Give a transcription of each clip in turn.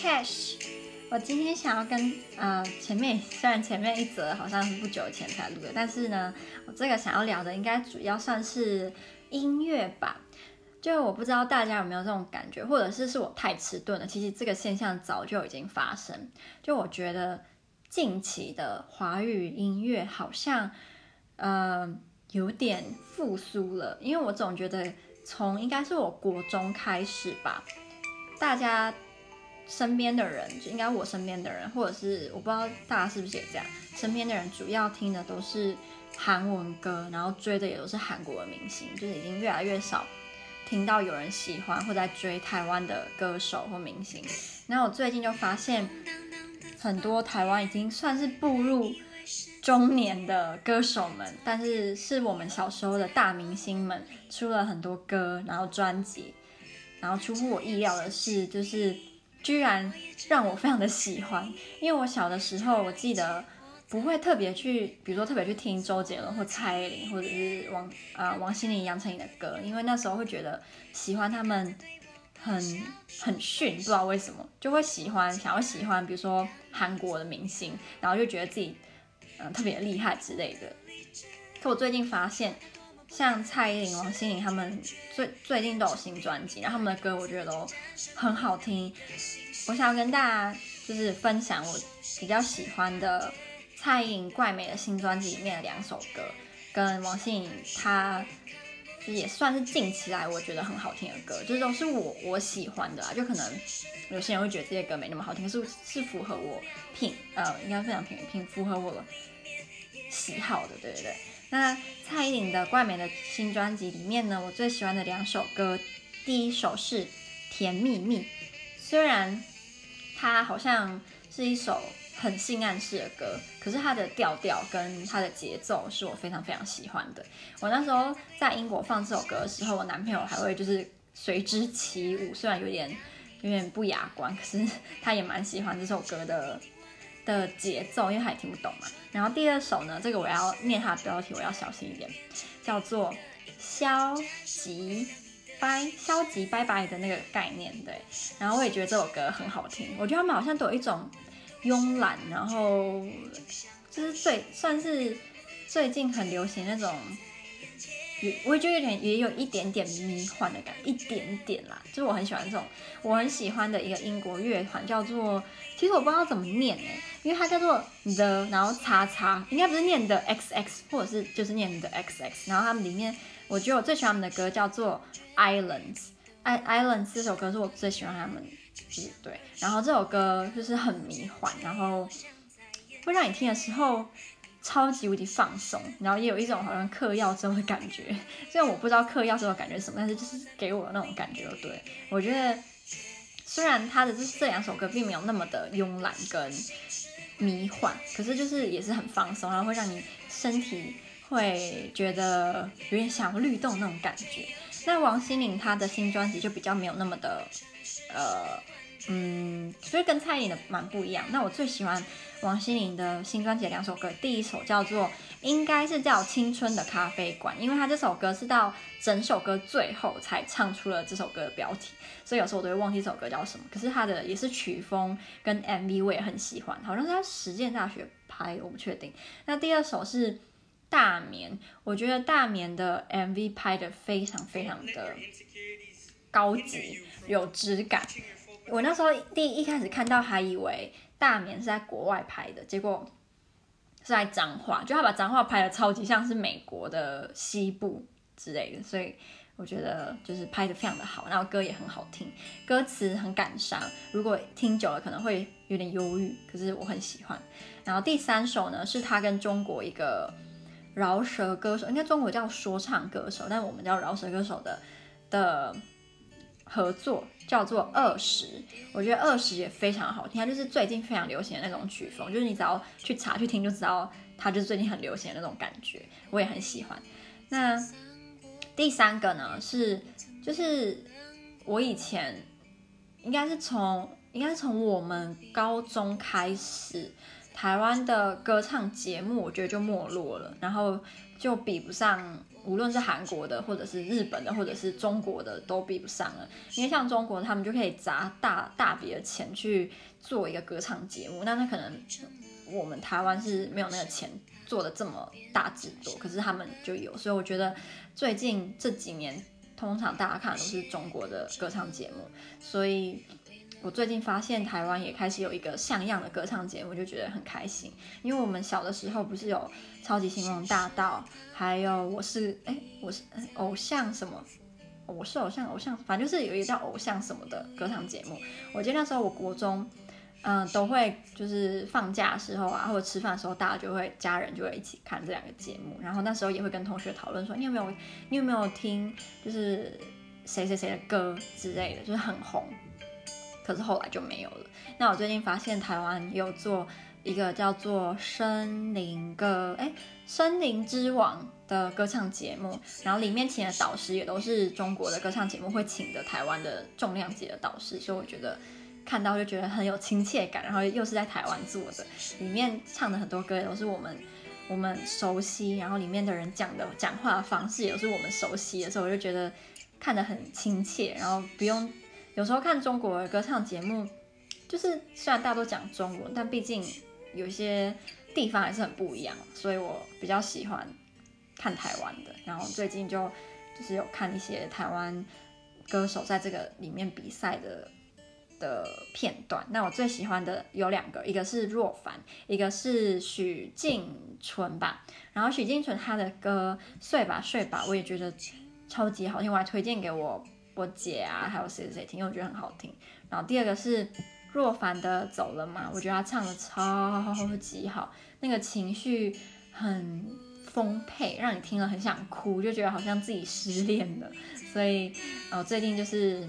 Trash。我今天想要跟呃前面虽然前面一则好像是不久前才录的，但是呢，我这个想要聊的应该主要算是音乐吧。就我不知道大家有没有这种感觉，或者是是我太迟钝了。其实这个现象早就已经发生。就我觉得近期的华语音乐好像呃有点复苏了，因为我总觉得从应该是我国中开始吧，大家身边的人，就应该我身边的人，或者是我不知道大家是不是也这样，身边的人主要听的都是韩文歌，然后追的也都是韩国的明星，就是已经越来越少。听到有人喜欢或在追台湾的歌手或明星，然后我最近就发现，很多台湾已经算是步入中年的歌手们，但是是我们小时候的大明星们出了很多歌，然后专辑，然后出乎我意料的是，就是居然让我非常的喜欢，因为我小的时候我记得。不会特别去，比如说特别去听周杰伦或蔡依林，或者是王啊、呃、王心凌、杨丞琳的歌，因为那时候会觉得喜欢他们很很逊，不知道为什么就会喜欢，想要喜欢，比如说韩国的明星，然后就觉得自己嗯、特别厉害之类的。可我最近发现，像蔡依林、王心凌他们最最近都有新专辑，然后他们的歌我觉得都很好听。我想要跟大家就是分享我比较喜欢的。蔡依林怪美的新专辑里面的两首歌，跟王心凌她就也算是近期来我觉得很好听的歌，就是都是我我喜欢的啊。就可能有些人会觉得这些歌没那么好听，是是符合我品呃，应该非常品品符合我的喜好的，对不对。那蔡依林的怪美的新专辑里面呢，我最喜欢的两首歌，第一首是《甜蜜蜜》，虽然它好像是一首。很性暗示的歌，可是它的调调跟它的节奏是我非常非常喜欢的。我那时候在英国放这首歌的时候，我男朋友还会就是随之起舞，虽然有点有点不雅观，可是他也蛮喜欢这首歌的的节奏，因为他也听不懂嘛。然后第二首呢，这个我要念它的标题，我要小心一点，叫做消极拜消极拜拜的那个概念，对。然后我也觉得这首歌很好听，我觉得他们好像都有一种。慵懒，然后就是最算是最近很流行那种，也我也觉得有点也有一点点迷幻的感觉，一点点啦。就是我很喜欢这种，我很喜欢的一个英国乐团叫做，其实我不知道怎么念诶，因为它叫做 The，然后叉叉，应该不是念的 XX，或者是就是念的 XX。然后他们里面，我觉得我最喜欢他们的歌叫做 Islands，I Islands 这首歌是我最喜欢他们。对，然后这首歌就是很迷幻，然后会让你听的时候超级无敌放松，然后也有一种好像嗑药之后的感觉。虽然我不知道嗑药之后感觉什么，但是就是给我那种感觉。对，我觉得虽然他的这这两首歌并没有那么的慵懒跟迷幻，可是就是也是很放松，然后会让你身体会觉得有点想要律动那种感觉。那王心凌她的新专辑就比较没有那么的。呃，嗯，所以跟蔡依林的蛮不一样。那我最喜欢王心凌的新专辑两首歌，第一首叫做，应该是叫《青春的咖啡馆》，因为他这首歌是到整首歌最后才唱出了这首歌的标题，所以有时候我都会忘记这首歌叫什么。可是他的也是曲风跟 MV 我也很喜欢，好像是在实践大学拍，我不确定。那第二首是《大眠》，我觉得《大眠》的 MV 拍得非常非常的高级。有质感。我那时候第一,一开始看到，还以为大眠是在国外拍的，结果是在彰化，就他把彰化拍的超级像是美国的西部之类的，所以我觉得就是拍的非常的好，然后歌也很好听，歌词很感伤，如果听久了可能会有点忧郁，可是我很喜欢。然后第三首呢，是他跟中国一个饶舌歌手，应该中国叫说唱歌手，但我们叫饶舌歌手的的。合作叫做二十，我觉得二十也非常好听，它就是最近非常流行的那种曲风，就是你只要去查去听就知道，它就是最近很流行的那种感觉，我也很喜欢。那第三个呢是，就是我以前应该是从应该是从我们高中开始，台湾的歌唱节目我觉得就没落了，然后就比不上无论是韩国的，或者是日本的，或者是中国的，都比不上了。因为像中国，他们就可以砸大大笔的钱去做一个歌唱节目，那那可能我们台湾是没有那个钱做的这么大制作，可是他们就有。所以我觉得最近这几年，通常大家看的都是中国的歌唱节目，所以。我最近发现台湾也开始有一个像样的歌唱节目，就觉得很开心。因为我们小的时候不是有超级星光大道，还有我是哎我是偶像什么，我是偶像偶像，反正就是有一个叫偶像什么的歌唱节目。我记得那时候我国中，嗯，都会就是放假的时候啊，或者吃饭的时候，大家就会家人就会一起看这两个节目。然后那时候也会跟同学讨论说，你有没有你有没有听就是谁谁谁的歌之类的，就是很红。可是后来就没有了。那我最近发现台湾有做一个叫做《森林歌》哎，《森林之王》的歌唱节目，然后里面请的导师也都是中国的歌唱节目会请的台湾的重量级的导师，所以我觉得看到就觉得很有亲切感。然后又是在台湾做的，里面唱的很多歌也都是我们我们熟悉，然后里面的人讲的讲话的方式也是我们熟悉的，所以我就觉得看得很亲切，然后不用。有时候看中国的歌唱节目，就是虽然大家都讲中文，但毕竟有些地方还是很不一样，所以我比较喜欢看台湾的。然后最近就就是有看一些台湾歌手在这个里面比赛的的片段。那我最喜欢的有两个，一个是若凡，一个是许静纯吧。然后许静纯她的歌《睡吧睡吧》，我也觉得超级好听，我还推荐给我。我姐啊，还有谁谁谁听，我觉得很好听。然后第二个是若凡的《走了嘛》，我觉得他唱的超级好，那个情绪很丰沛，让你听了很想哭，就觉得好像自己失恋了。所以，呃，最近就是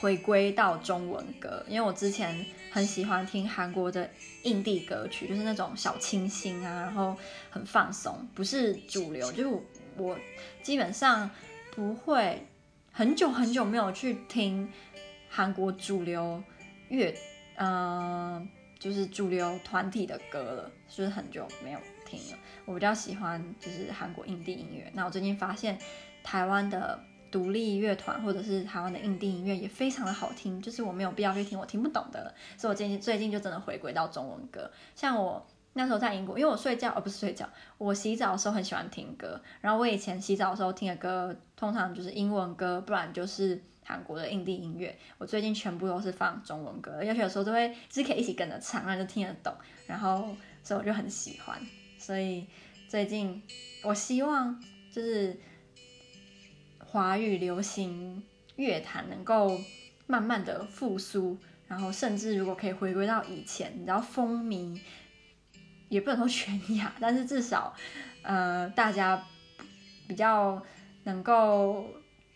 回归到中文歌，因为我之前很喜欢听韩国的印地歌曲，就是那种小清新啊，然后很放松，不是主流，就是，我基本上不会。很久很久没有去听韩国主流乐，嗯、就是主流团体的歌了，就是很久没有听了。我比较喜欢就是韩国印地音乐。那我最近发现台湾的独立乐团或者是台湾的印地音乐也非常的好听，就是我没有必要去听我听不懂的了，所以我最近最近就真的回归到中文歌，像我。那时候在英国，因为我睡觉，而、不是睡觉，我洗澡的时候很喜欢听歌。然后我以前洗澡的时候听的歌，通常就是英文歌，不然就是韩国的印地音乐。我最近全部都是放中文歌，而且有时候都会，就是可以一起跟着唱，然后就听得懂。然后所以我就很喜欢。所以最近我希望就是华语流行乐坛能够慢慢的复苏，然后甚至如果可以回归到以前，你知道风靡。也不能说全亚，但是至少，呃，大家比较能够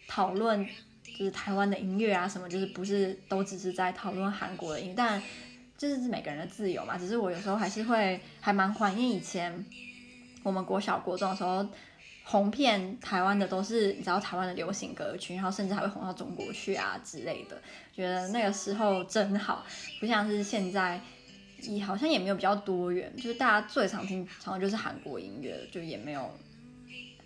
讨论，就是台湾的音乐啊什么，就是不是都只是在讨论韩国的音乐，但就是每个人的自由嘛。只是我有时候还是会还蛮怀念以前我们国小国中的时候，红遍台湾的都是你知道台湾的流行歌曲，然后甚至还会红到中国去啊之类的。觉得那个时候真好，不像是现在。也好像也没有比较多元，就是大家最常听，常就是韩国音乐，就也没有，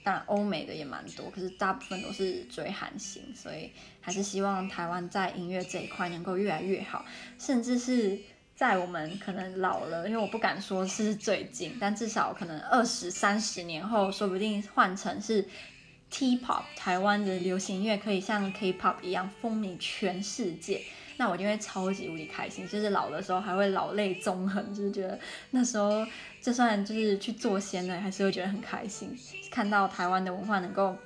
当然欧美的也蛮多，可是大部分都是追韩星，所以还是希望台湾在音乐这一块能够越来越好，甚至是在我们可能老了，因为我不敢说是最近，但至少可能二十三十年后，说不定换成是 T-pop，台湾的流行音乐可以像 K-pop 一样风靡全世界。那我就会超级无敌开心，就是老的时候还会老泪纵横，就是觉得那时候就算就是去做仙了，还是会觉得很开心。看到台湾的文化能够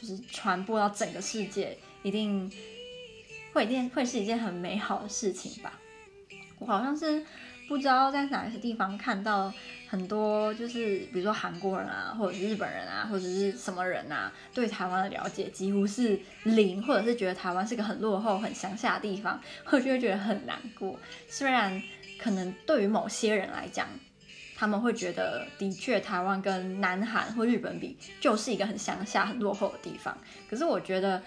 就是传播到整个世界，一定会一定会是一件很美好的事情吧。我好像是不知道在哪些地方看到。很多就是比如说韩国人啊，或者是日本人啊，或者是什么人啊，对台湾的了解几乎是零，或者是觉得台湾是个很落后、很乡下的地方，我就会觉得很难过。虽然可能对于某些人来讲，他们会觉得的确台湾跟南韩或日本比，就是一个很乡下、很落后的地方。可是我觉得，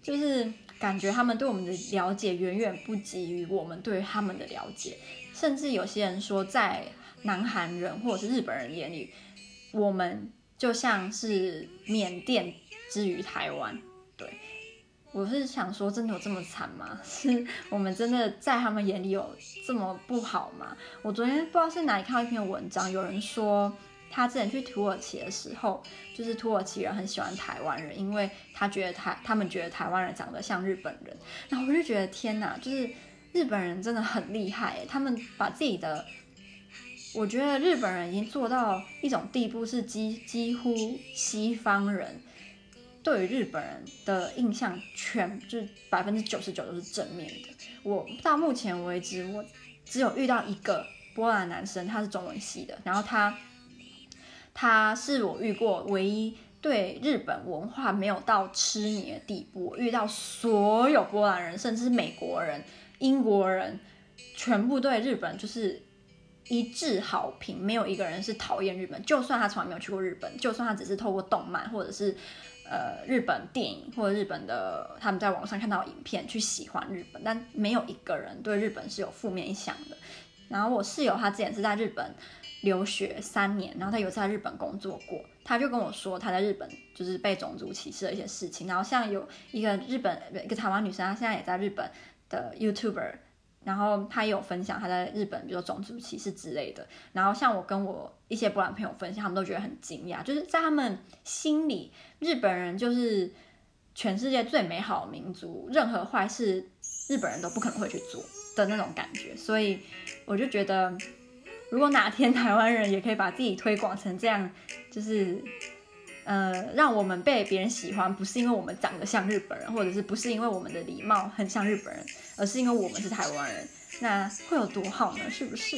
就是感觉他们对我们的了解远远不及于我们对他们的了解，甚至有些人说在。南韩人或者是日本人眼里，我们就像是缅甸之于台湾。对，我是想说，真的有这么惨吗？是我们真的在他们眼里有这么不好吗？我昨天不知道是哪里看到一篇文章，有人说。他之前去土耳其的时候，就是土耳其人很喜欢台湾人，因为他觉得台他们觉得台湾人长得像日本人。然后我就觉得天哪，就是日本人真的很厉害，他们把自己的，我觉得日本人已经做到一种地步，是几几乎西方人对于日本人的印象全就是百分之九十九都是正面的。我到目前为止，我只有遇到一个波兰男生，他是中文系的，然后他。他是我遇过唯一对日本文化没有到痴迷的地步。遇到所有波兰人，甚至是美国人、英国人，全部对日本就是一致好评，没有一个人是讨厌日本。就算他从来没有去过日本，就算他只是透过动漫或者是呃日本电影或者日本的他们在网上看到影片去喜欢日本，但没有一个人对日本是有负面印象的。然后我室友他之前是在日本。留学三年，然后他有在日本工作过，他就跟我说他在日本就是被种族歧视的一些事情。然后像有一个日本一个台湾女生，她现在也在日本的 YouTuber，然后他也有分享他在日本，比如说种族歧视之类的。然后像我跟我一些波兰朋友分享，他们都觉得很惊讶，就是在他们心里，日本人就是全世界最美好的民族，任何坏事日本人都不可能会去做的那种感觉。所以我就觉得。如果哪天台湾人也可以把自己推广成这样，就是，呃，让我们被别人喜欢，不是因为我们长得像日本人，或者是不是因为我们的礼貌很像日本人，而是因为我们是台湾人，那会有多好呢？是不是？